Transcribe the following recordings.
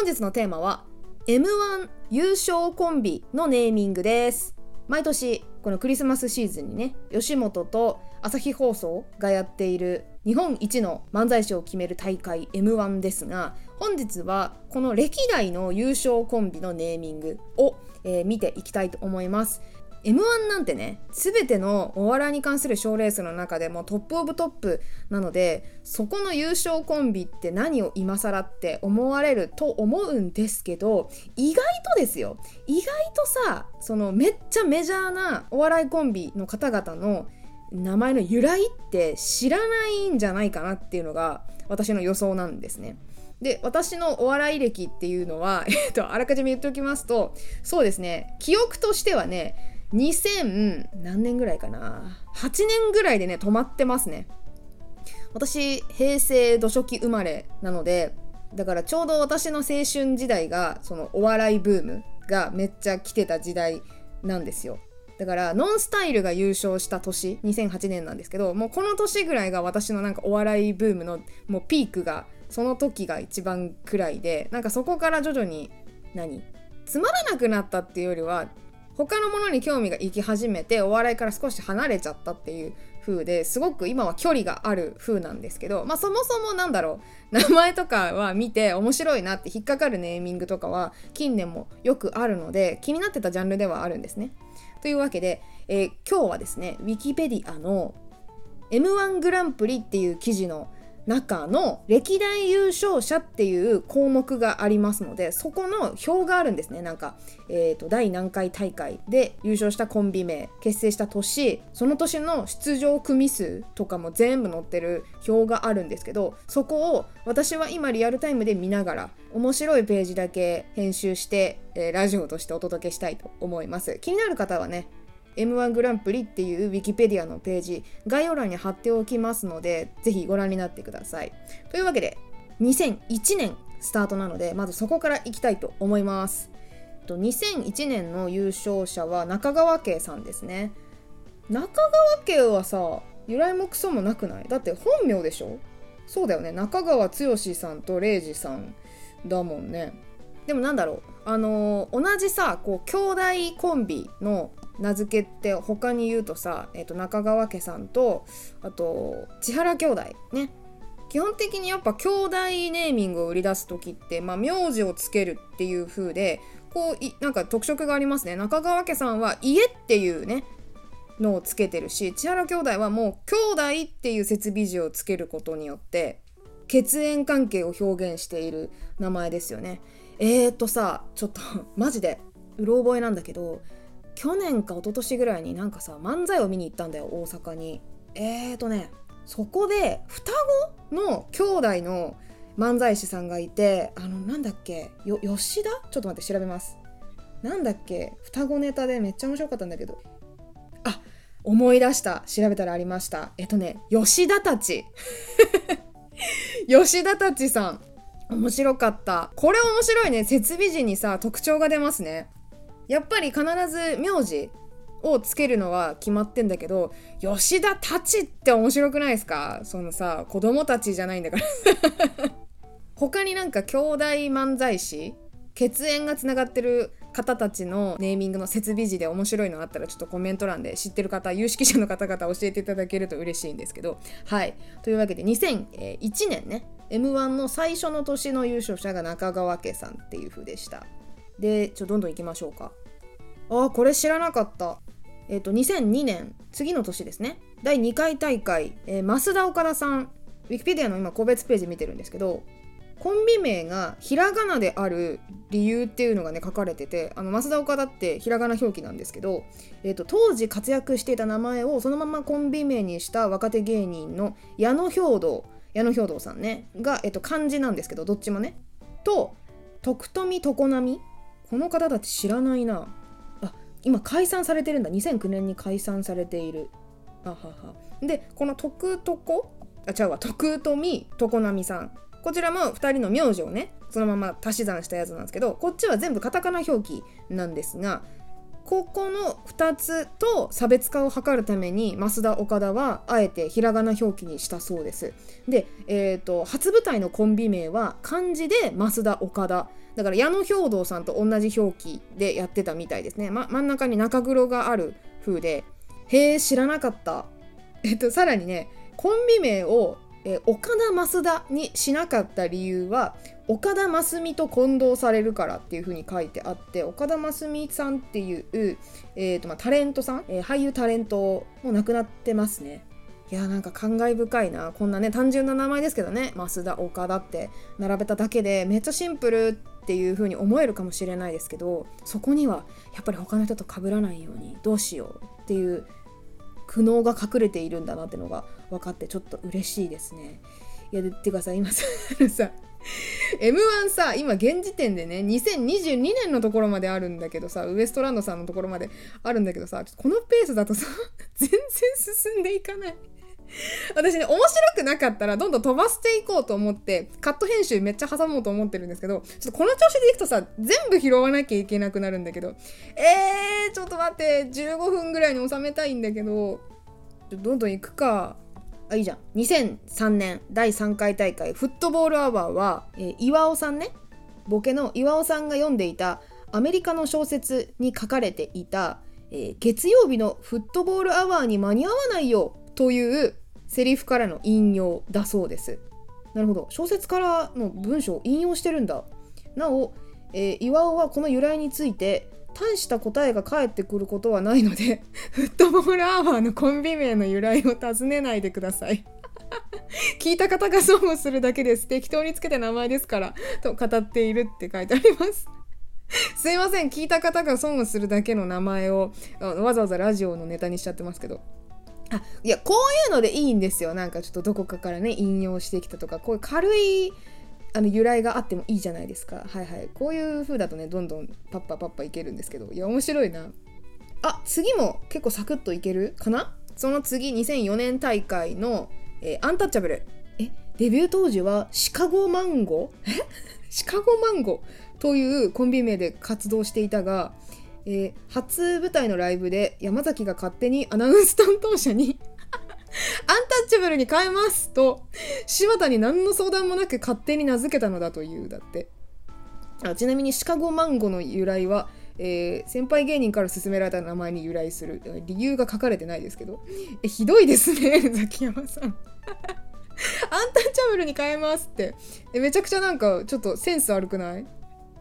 本日のテーマは M1 優勝コンビのネーミングです。毎年このクリスマスシーズンにね吉本と朝日放送がやっている日本一の漫才師を決める大会 M1 ですが本日はこの歴代の優勝コンビのネーミングを、えー、見ていきたいと思います。M1 なんてね全てのお笑いに関する賞レースの中でも top of topなのでそこの優勝コンビって何を今更って思われると思うんですけど意外とですよ意外とさそのめっちゃメジャーなお笑いコンビの方々の名前の由来って知らないんじゃないかなっていうのが私の予想なんですね。で私のお笑い歴っていうのは、えっと、あらかじめ言っておきますとそうですね記憶としてはね2000何年ぐらいかな。8年ぐらいでね止まってますね。私平成土初期生まれなのでだからちょうど私の青春時代がそのお笑いブームがめっちゃ来てた時代なんですよ。だからノンスタイルが優勝した年2008年なんですけどもうこの年ぐらいが私のなんかお笑いブームのもうピークがその時が一番くらいでなんかそこから徐々に何？つまらなくなったっていうよりは他のものに興味がいき始めてお笑いから少し離れちゃったっていう風ですごく今は距離がある風なんですけどまあそもそもなんだろう 名前とかは見て面白いなって引っかかるネーミングとかは近年もよくあるので気になってたジャンルではあるんですね。というわけで、えー、今日はですね Wikipedia の M1 グランプリっていう記事の中の歴代優勝者っていう項目がありますのでそこの表があるんですね。なんか、えーと、第何回大会で優勝したコンビ名結成した年その年の出場組数とかも全部載ってる表があるんですけどそこを私は今リアルタイムで見ながら面白いページだけ編集して、えー、ラジオとしてお届けしたいと思います。気になる方はね M1 グランプリっていう Wikipedia のページ概要欄に貼っておきますのでぜひご覧になってください。というわけで2001年スタートなのでまずそこからいきたいと思います。2001年の優勝者は中川家さんですね。中川家はさ由来もクソもなくない？だって本名でしょ？そうだよね。中川剛さんと礼二さんだもんね。でもなんだろう。あのー、同じさこう兄弟コンビの名付けって他に言うとさ、えー、と中川家さんとあと千原兄弟ね。基本的にやっぱ兄弟ネーミングを売り出す時って、まあ、名字をつけるっていう風でこういなんか特色がありますね。中川家さんは家っていうねのをつけてるし千原兄弟はもう兄弟っていう設備字をつけることによって血縁関係を表現している名前ですよね。えーとさちょっとマジでうろ覚えなんだけど去年か一昨年ぐらいになんかさ漫才を見に行ったんだよ大阪に。えーとねそこで双子の兄弟の漫才師さんがいてあのなんだっけよ吉田？ちょっと待って調べます。なんだっけ双子ネタでめっちゃ面白かったんだけど。あ思い出した。調べたらありました。えっとね吉田たち。吉田たちさん。面白かった。これ面白いね。設備時にさ特徴が出ますね。やっぱり必ず名字をつけるのは決まってんだけど吉田たちって面白くないですか？そのさ子供たちじゃないんだから。他になんか兄弟漫才師血縁がつながってる方たちのネーミングの設備時で面白いのあったらちょっとコメント欄で知ってる方有識者の方々教えていただけると嬉しいんですけど。はい。というわけで2001年ね m 1の最初の年の優勝者が中川家さんっていう風でした。でちょどんどんいきましょうか。ああこれ知らなかった。えっ、ー、と2002年次の年ですね。第2回大会、えー、増田岡田さん。ウィキペディアの今個別ページ見てるんですけどコンビ名がひらがなである理由っていうのがね書かれててあの増田岡田ってひらがな表記なんですけど、えーと、当時活躍していた名前をそのままコンビ名にした若手芸人の矢野兵道矢野兵道さんねが、えーと、漢字なんですけどどっちもね。と徳富常波。この方たち知らないな。今解散されてるんだ。2009年に解散されている。あはは。でこの徳徳あ違うわ。徳富常波さん。こちらも2人の名字をねそのまま足し算したやつなんですけどこっちは全部カタカナ表記なんですがここの2つと差別化を図るために増田岡田はあえてひらがな表記にしたそうです。で、えーと、初舞台のコンビ名は漢字で増田岡田。だから矢野兵道さんと同じ表記でやってたみたいですね、ま、真ん中に中黒がある風でへえ知らなかった。えっとさらにねコンビ名をえー、岡田増田にしなかった理由は岡田真澄と混同されるからっていう風に書いてあって岡田真澄さんっていう、えーとまあ、タレントさん、えー、俳優タレントも亡くなってますね。いやなんか感慨深いな。こんなね単純な名前ですけどね増田岡田って並べただけでめっちゃシンプルっていう風に思えるかもしれないですけどそこにはやっぱり他の人と被らないようにどうしようっていう苦悩が隠れているんだなってのが分かってちょっと嬉しいですね。いやでってかさ今さ M1 さ今現時点でね2022年のところまであるんだけどさウエストランドさんのところまであるんだけどさこのペースだとさ 全然進んでいかない 私ね面白くなかったらどんどん飛ばしていこうと思ってカット編集めっちゃ挟もうと思ってるんですけどちょっとこの調子でいくとさ全部拾わなきゃいけなくなるんだけどえー、ちょっと待って15分ぐらいに収めたいんだけどどんどん行くか。あいいじゃん。2003年第3回大会フットボールアワーは、えー、岩尾さんね。ボケの岩尾さんが読んでいたアメリカの小説に書かれていた、えー、月曜日のフットボールアワーに間に合わないよ。というセリフからの引用だそうです。なるほど。小説からの文章を引用してるんだ。なお、えー、岩尾はこの由来について大した答えが返ってくることはないので フットボールアワーのコンビ名の由来を尋ねないでください。聞いた方が損をするだけです。適当につけた名前ですからと語っているって書いてあります。すいません。聞いた方が損をするだけの名前をわざわざラジオのネタにしちゃってますけど。あいやこういうのでいいんですよ。なんかちょっとどこかからね引用してきたとかこういう軽いあの由来があってもいいじゃないですか。はいはい。こういう風だとねどんどんパッパパッパいけるんですけど。いや面白いな。あ次も結構サクッといけるかな？その次2004年大会の、えー、アンタッチャブル。えデビュー当時はシカゴマンゴ？え？シカゴマンゴというコンビ名で活動していたが、えー、初舞台のライブで山崎が勝手にアナウンス担当者に アンタッチャブルに変えますと柴田に何の相談もなく勝手に名付けたのだというだって。あちなみにシカゴマンゴの由来は、えー、先輩芸人から勧められた名前に由来する。理由が書かれてないですけど。えひどいですね ザキヤマさん。アンタッチャブルに変えますって。えめちゃくちゃなんかちょっとセンス悪くない？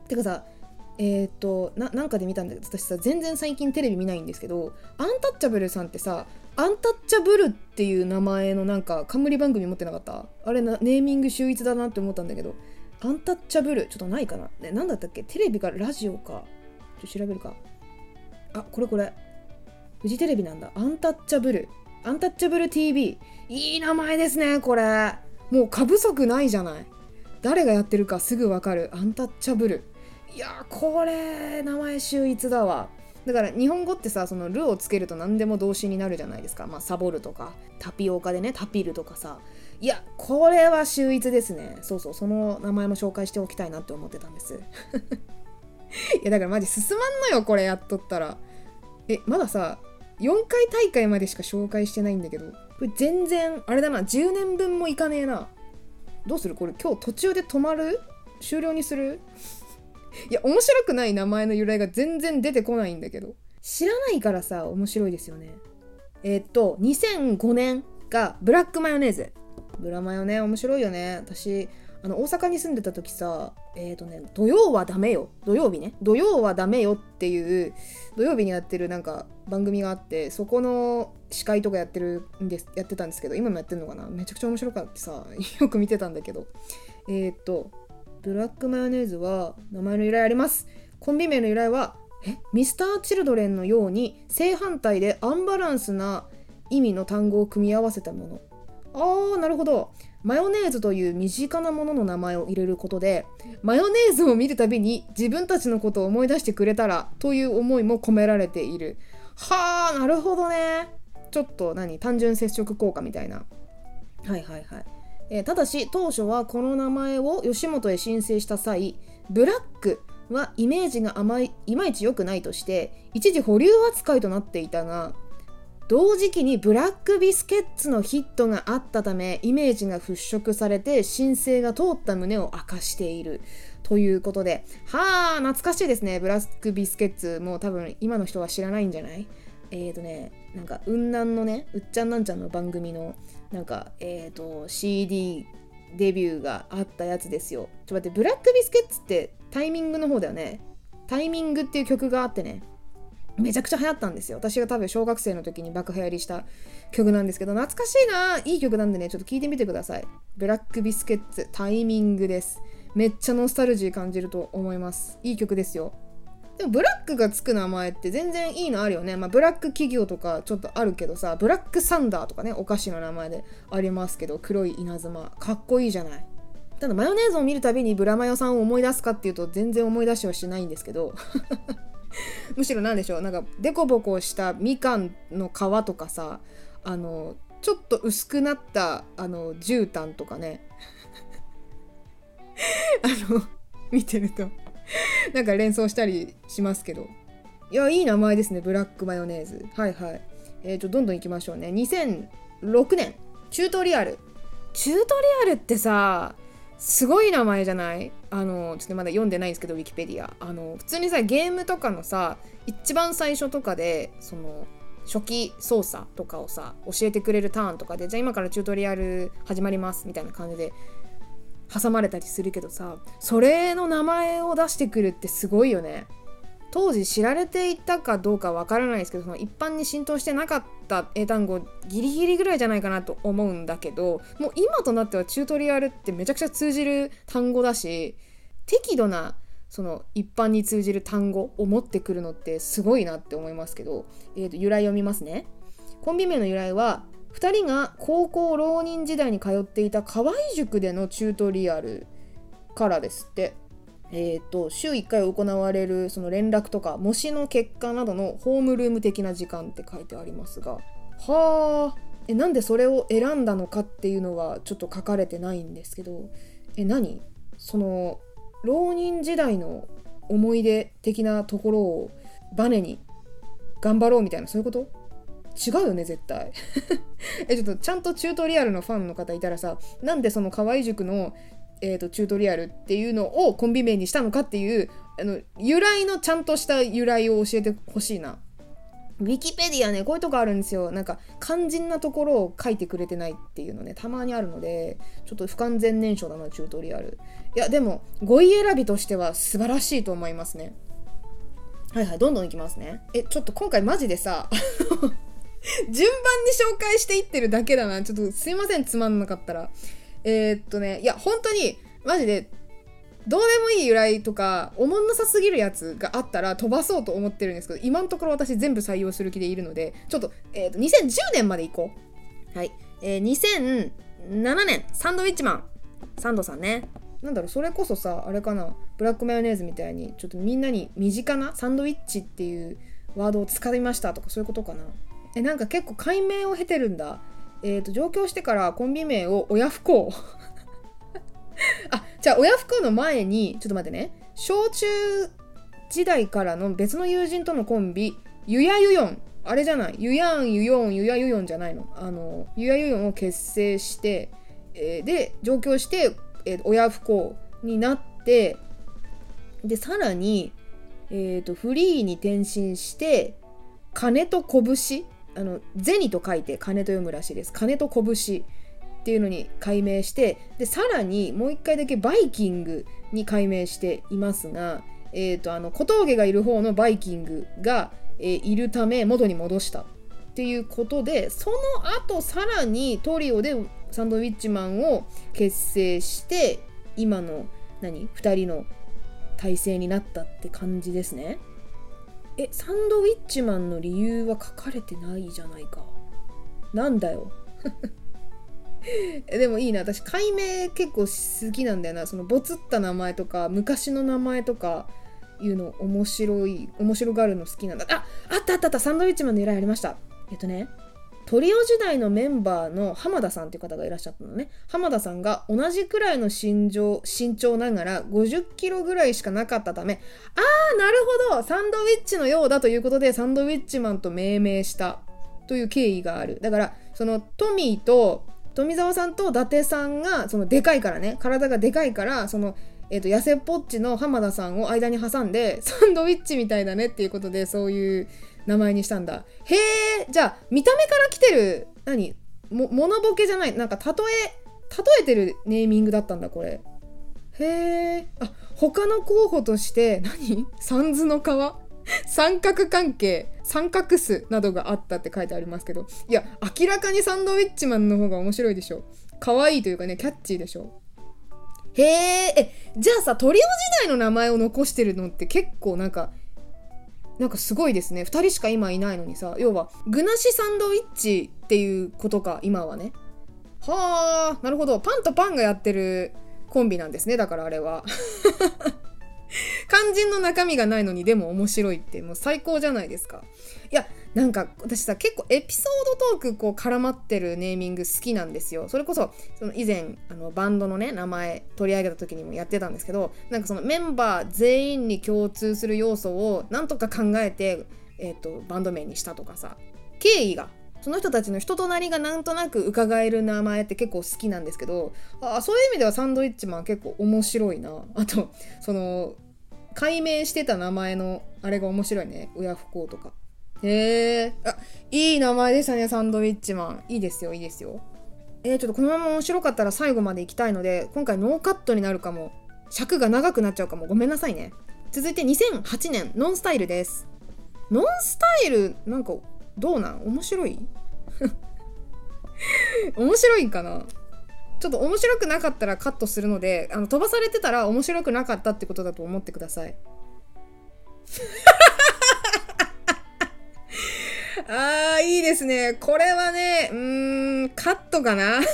てかさえっ、ー、とななんかで見たんだけど私さ全然最近テレビ見ないんですけどアンタッチャブルさんってさアンタッチャブルっていう名前のなんか冠番組持ってなかった？あれなネーミング秀逸だなって思ったんだけどアンタッチャブルちょっとないかな？ね、なんだったっけ？テレビかラジオか？ちょっと調べるか？あこれこれ。フジテレビなんだ。アンタッチャブル。アンタッチャブル TV いい名前ですねこれ。もう過不足ないじゃない。誰がやってるかすぐわかる。アンタッチャブル。いやこれ名前秀逸だわ。だから日本語ってさその「る」をつけると何でも動詞になるじゃないですか。まあサボるとかタピオカでねタピルとかさ。いやこれは秀逸ですね。そうそうその名前も紹介しておきたいなって思ってたんです。いやだからマジ進まんのよこれやっとったら。えまださ4回大会までしか紹介してないんだけどこれ全然あれだな10年分もいかねえな。どうする？これ今日途中で止まる？終了にする？いや面白くない名前の由来が全然出てこないんだけど。知らないからさ面白いですよね。えー、っと2005年がブラックマヨネーズ。ブラマヨね面白いよね。私あの大阪に住んでた時さえっ、ー、とね土曜はダメよ。土曜日ね。土曜はダメよっていう土曜日にやってるなんか番組があってそこの司会とかやってるんですやってたんですけど今もやってるのかな？めちゃくちゃ面白かったさ よく見てたんだけど。えっ、ー、とブラックマヨネーズは名前の由来あります。コンビ名の由来はえミスター・チルドレンのように正反対でアンバランスな意味の単語を組み合わせたもの。あーなるほど。マヨネーズという身近なものの名前を入れることでマヨネーズを見るたびに自分たちのことを思い出してくれたらという思いも込められている。はあなるほどね。ちょっと何？単純接触効果みたいな。はいはいはい。えー、ただし当初はこの名前を吉本へ申請した際ブラックはイメージが甘いいまいち良くないとして一時保留扱いとなっていたが同時期にブラックビスケッツのヒットがあったためイメージが払拭されて申請が通った旨を明かしている。ということではあ懐かしいですね。ブラックビスケッツ。もう多分今の人は知らないんじゃない？えーとねなんか雲南のねうっちゃんなんちゃんの番組のなんかえーと CD デビューがあったやつですよ。ちょっと待ってブラックビスケッツってタイミングの方だよね。タイミングっていう曲があってね。めちゃくちゃ流行ったんですよ。私が多分小学生の時に爆流行りした曲なんですけど懐かしいな。いい曲なんでねちょっと聞いてみてください。ブラックビスケッツタイミングです。めっちゃノスタルジー感じると思います。いい曲ですよ。でもブラックがつく名前って全然いいのあるよね。まあ、ブラック企業とかちょっとあるけどさ、ブラックサンダーとかね、お菓子の名前でありますけど、黒い稲妻。かっこいいじゃない。ただマヨネーズを見るたびにブラマヨさんを思い出すかっていうと全然思い出しはしないんですけど むしろ何でしょうなんかデコボコしたみかんの皮とかさあのちょっと薄くなったあの絨毯とかね あの見てると なんか連想したりしますけど。いやいい名前ですね。ブラックマヨネーズ。はいはい。えーとどんどんいきましょうね。2006年チュートリアル。チュートリアルってさすごい名前じゃない？あのちょっとまだ読んでないんですけどウィキペディア。あの普通にさゲームとかのさ一番最初とかでその初期操作とかをさ教えてくれるターンとかでじゃあ今からチュートリアル始まりますみたいな感じで挟まれたりするけどさそれの名前を出してくるってすごいよね。当時知られていたかどうかわからないですけどその一般に浸透してなかった英単語ギリギリぐらいじゃないかなと思うんだけどもう今となってはチュートリアルってめちゃくちゃ通じる単語だし適度なその一般に通じる単語を持ってくるのってすごいなって思いますけど、えー、と由来を見ますね。コンビ名の由来は2人が高校浪人時代に通っていた河合塾でのチュートリアルからですって。えーと、週1回行われるその連絡とか模試の結果などのホームルーム的な時間って書いてありますが。はあ。えなんでそれを選んだのかっていうのはちょっと書かれてないんですけど。え何？その浪人時代の思い出的なところをバネに頑張ろうみたいなそういうこと？違うよね絶対。えちょっとちゃんとチュートリアルのファンの方いたらさなんでその河合塾のえーと、チュートリアルっていうのをコンビ名にしたのかっていうあの由来のちゃんとした由来を教えてほしいな。ウィキペディアねこういうとこあるんですよ。なんか肝心なところを書いてくれてないっていうのねたまにあるのでちょっと不完全燃焼だなチュートリアル。いやでも語彙選びとしては素晴らしいと思いますね。はいはいどんどんいきますね。えちょっと今回マジでさ 順番に紹介していってるだけだな。ちょっとすいませんつまんなかったら。えー、っとねいや本当にマジでどうでもいい由来とかおもんなさすぎるやつがあったら飛ばそうと思ってるんですけど今のところ私全部採用する気でいるのでちょっと,、えー、と2010年までいこう。はい、えー、2007年サンドウィッチマン。サンドさんね。なんだろうそれこそさあれかなブラックマヨネーズみたいにちょっとみんなに身近なサンドウィッチっていうワードを使いましたとかそういうことかなえなんか結構解明を経てるんだ。えーと、上京してからコンビ名を親不孝。あじゃあ親不孝の前にちょっと待ってね。小中時代からの別の友人とのコンビゆやゆよん。あれじゃない？ゆやんゆよんゆやゆよんじゃないの？あのゆやゆよんを結成して、えー、で上京して、えー、親不孝になってでさらに、えーとフリーに転身して金と拳あの銭と書いて金と読むらしいです金と拳っていうのに改名してでさらにもう一回だけバイキングに改名していますが、えーと、あの小峠がいる方のバイキングが、えー、いるため元に戻したっていうことでその後さらにトリオでサンドウィッチマンを結成して今の何？2人の体制になったって感じですね。えサンドウィッチマンの理由は書かれてないじゃないか。なんだよ。でもいいな。私解明結構好きなんだよな。そのボツった名前とか昔の名前とかいうの面白い面白がるの好きなんだ。ああったあったあった。サンドウィッチマンの由来ありました。えっとねトリオ時代のメンバーの浜田さんっていう方がいらっしゃったのね。浜田さんが同じくらいの身長身長ながら50キロぐらいしかなかったためあーなるほどサンドウィッチのようだということでサンドウィッチマンと命名したという経緯がある。だからそのトミーと富澤さんと伊達さんがそのでかいからね体がでかいからそのえーと、痩せっぽっちの浜田さんを間に挟んで サンドウィッチみたいだねっていうことでそういう名前にしたんだ。へえじゃあ見た目から来てる何？もモノボケじゃないなんか例え例えてるネーミングだったんだこれ。へえあ他の候補として何？三途の川？三角関係三角巣などがあったって書いてありますけど。いや明らかにサンドウィッチマンの方が面白いでしょ。可愛いというかねキャッチーでしょ。へえじゃあさトリオ時代の名前を残してるのって結構なんかなんかすごいですね。2人しか今いないのにさ要は具なしサンドイッチっていうことか今はね。はあなるほど。パンとパンがやってるコンビなんですねだからあれは。肝心の中身がないのにでも面白いってもう最高じゃないですか。いやなんか私さ結構エピソードトークこう絡まってるネーミング好きなんですよ。それこそその以前あのバンドのね名前取り上げた時にもやってたんですけどなんかそのメンバー全員に共通する要素をなんとか考えて、えーと、バンド名にしたとかさ経緯がその人たちの人となりがなんとなく伺える名前って結構好きなんですけどあそういう意味ではサンドイッチマン結構面白いな。あとその解明してた名前のあれが面白いね。親不孝とか。へえあいい名前でしたねサンドウィッチマン。いいですよいいですよ。えー、ちょっとこのまま面白かったら最後まで行きたいので今回ノーカットになるかも。尺が長くなっちゃうかも。ごめんなさいね。続いて2008年ノンスタイルです。ノンスタイルなんかどうなん？面白い？面白いかな？ちょっと面白くなかったらカットするのであの飛ばされてたら面白くなかったってことだと思ってください あー、いいですね。これはね、うーん、カットかな？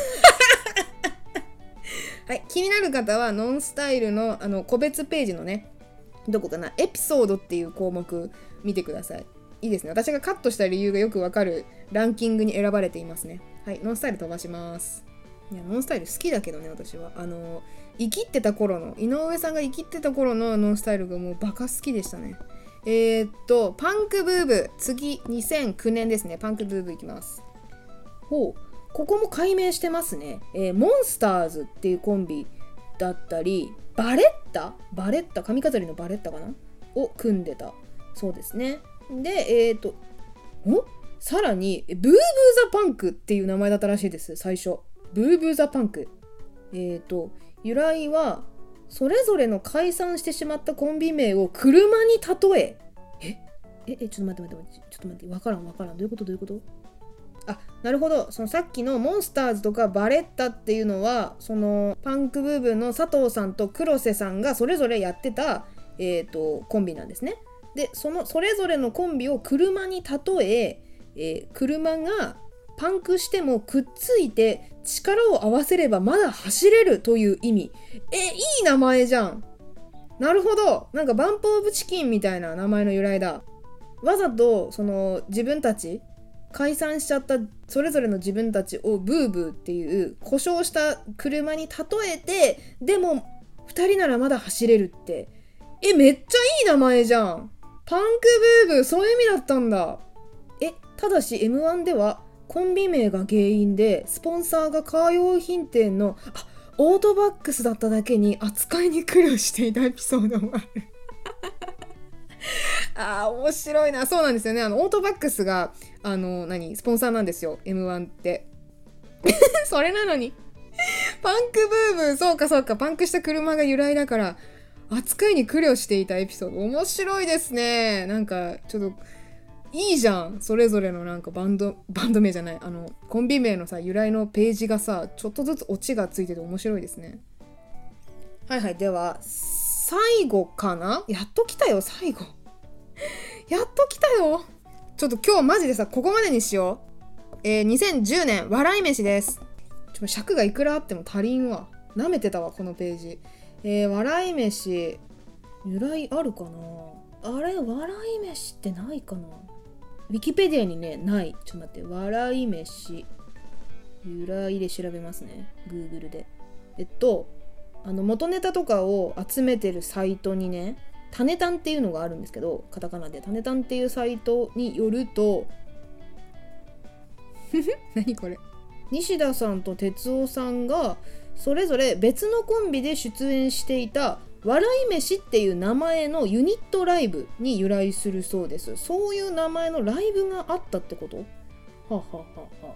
はい、気になる方は、ノンスタイルのあの個別ページのね、どこかな、エピソードっていう項目見てください。いいですね。私がカットした理由がよくわかるランキングに選ばれていますね。はい、ノンスタイル飛ばします。いや、ノンスタイル好きだけどね、私は。あの、生きってた頃の、井上さんが生きってた頃のノンスタイルがもうバカ好きでしたね。えー、っと、パンクブーブ。次、2009年ですね。パンクブーブいきます。ほう。ここも解明してますね。えー、モンスターズっていうコンビだったり、バレッタ？バレッタ？髪飾りのバレッタかな？を組んでた。そうですね。で、えー、っと、お？さらに、ブーブーザパンクっていう名前だったらしいです、最初。ブーブーザパンク。えー、っと、由来は、それぞれの解散してしまったコンビ名を車に例ええええちょっと待って待って待ってちょっと待ってわからんわからんどういうこと？どういうこと？あなるほどそのさっきのモンスターズとかバレッタっていうのはそのパンク部分の佐藤さんと黒瀬さんがそれぞれやってた、えーと、コンビなんですね。でそのそれぞれのコンビを車に例ええー、車がパンクしてもくっついて力を合わせればまだ走れるという意味。え、いい名前じゃん。なるほど。なんかバンプオブチキンみたいな名前の由来だ。わざとその自分たち解散しちゃったそれぞれの自分たちをブーブーっていう故障した車に例えてでも2人ならまだ走れるってえめっちゃいい名前じゃんパンクブーブーそういう意味だったんだただし M1 ではコンビ名が原因でスポンサーがカー用品店のあオートバックスだっただけに扱いに苦慮していたエピソードもある。あー面白いな。そうなんですよね。あのオートバックスがあの何スポンサーなんですよ。M1 って。それなのに。パンクブーブーそうかそうか。パンクした車が由来だから扱いに苦慮していたエピソード。面白いですね。なんかちょっといいじゃん。それぞれのなんかバンドバンド名じゃない。あのコンビ名のさ由来のページがさちょっとずつオチがついてて面白いですね。はいはい。では最後かな？やっと来たよ最後。やっと来たよ。ちょっと今日マジでさここまでにしよう。えー、2010年笑い飯です。ちょ尺がいくらあっても足りんわ。舐めてたわこのページ。えー、笑い飯由来あるかな？あれ笑い飯ってないかな？ウィキペディアにねない。ちょっと待って。笑い飯。由来で調べますね。Google で。えっとあの元ネタとかを集めてるサイトにねタネタンっていうのがあるんですけどカタカナで。タネタンっていうサイトによると 何これ？西田さんと哲夫さんがそれぞれ別のコンビで出演していた笑い飯っていう名前のユニットライブに由来するそうです。そういう名前のライブがあったってこと？はははは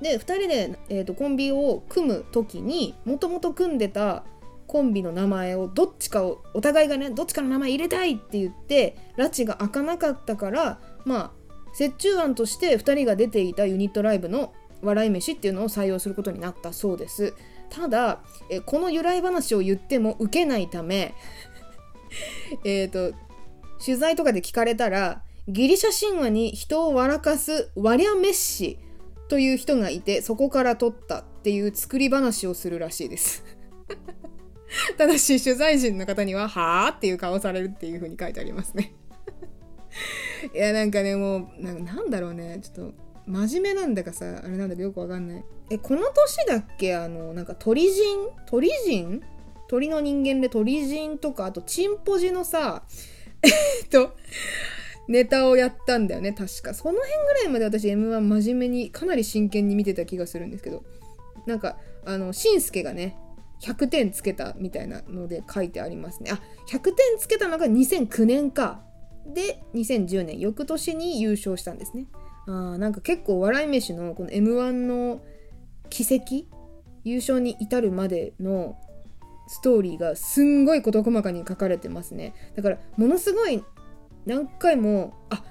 で2人で、えーと、コンビを組む時にもともと組んでたコンビの名前をどっちかをお互いがねどっちかの名前入れたいって言って拉致が開かなかったからまあ折衷案として2人が出ていたユニットライブの笑い飯っていうのを採用することになったそうです。ただえこの由来話を言っても受けないため えっと取材とかで聞かれたらギリシャ神話に人を笑かすワリャメッシという人がいてそこから取ったっていう作り話をするらしいです ただし取材陣の方には「はあ?」っていう顔されるっていう風に書いてありますね いやなんかねもうなんだろうねちょっと真面目なんだかさあれなんだかよくわかんない。えこの年だっけ？あのなんか鳥人？鳥人？鳥の人間で鳥人とかあとチンポジのさえっとネタをやったんだよね確か。その辺ぐらいまで私 m 1真面目にかなり真剣に見てた気がするんですけど。なんかあのしんすけがね100点つけたみたいなので書いてありますね。あ100点つけたのが2009年か。で2010年翌年に優勝したんですね。あなんか結構笑い飯のこの m 1の奇跡優勝に至るまでのストーリーがすんごい事細かに書かれてますね。だからものすごい何回もあ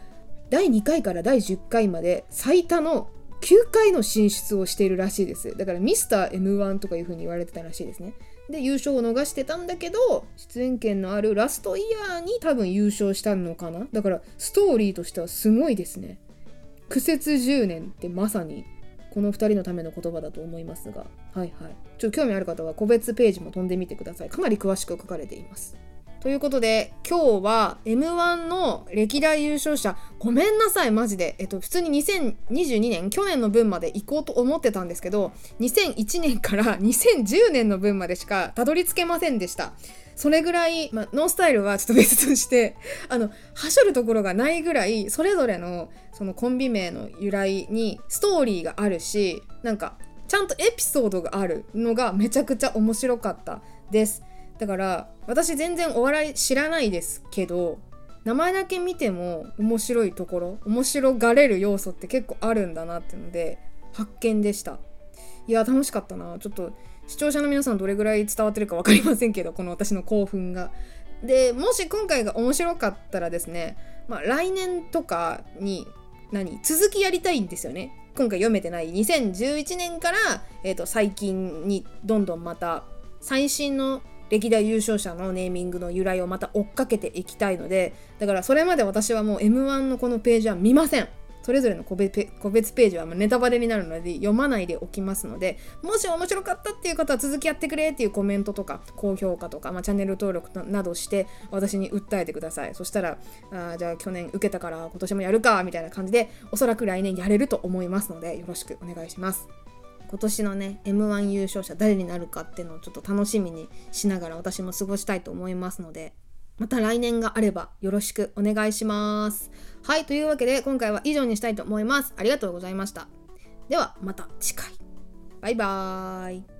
第2回から第10回まで最多の9回の進出をしているらしいです。だからミスター m 1とかいう風に言われてたらしいですね。で優勝を逃してたんだけど出演権のあるラストイヤーに多分優勝したのかな。だからストーリーとしてはすごいですね。苦節10年ってまさにこの2人のための言葉だと思いますが。はいはい。ちょっと興味ある方は個別ページも飛んでみてください。かなり詳しく書かれています。ということで今日は m 1の歴代優勝者。ごめんなさいマジで。えっと普通に2022年去年の分まで行こうと思ってたんですけど2001年から2010年の分までしかたどり着けませんでした。それぐらい、ま、ノンスタイルはちょっと別としてあのはしょるところがないぐらいそれぞれのそのコンビ名の由来にストーリーがあるしなんかちゃんとエピソードがあるのがめちゃくちゃ面白かったです。だから私全然お笑い知らないですけど名前だけ見ても面白いところ面白がれる要素って結構あるんだなっていうので発見でした。いや楽しかったな。ちょっと視聴者の皆さんどれぐらい伝わってるか分かりませんけどこの私の興奮が。でもし今回が面白かったらですね、まあ、来年とかに何続きやりたいんですよね。今回読めてない2011年から、えー、と最近にどんどんまた最新の歴代優勝者のネーミングの由来をまた追っかけていきたいのでだからそれまで私はもう m 1のこのページは見ません。それぞれの個別ページはネタバレになるので読まないでおきますのでもし面白かったっていう方は続きやってくれっていうコメントとか高評価とか、まあ、チャンネル登録などして私に訴えてください。そしたらあじゃあ去年受けたから今年もやるかみたいな感じでおそらく来年やれると思いますのでよろしくお願いします。今年のね m 1優勝者誰になるかっていうのをちょっと楽しみにしながら私も過ごしたいと思いますのでまた来年があればよろしくお願いします。はい、というわけで今回は以上にしたいと思います。ありがとうございました。ではまた次回。バイバーイ。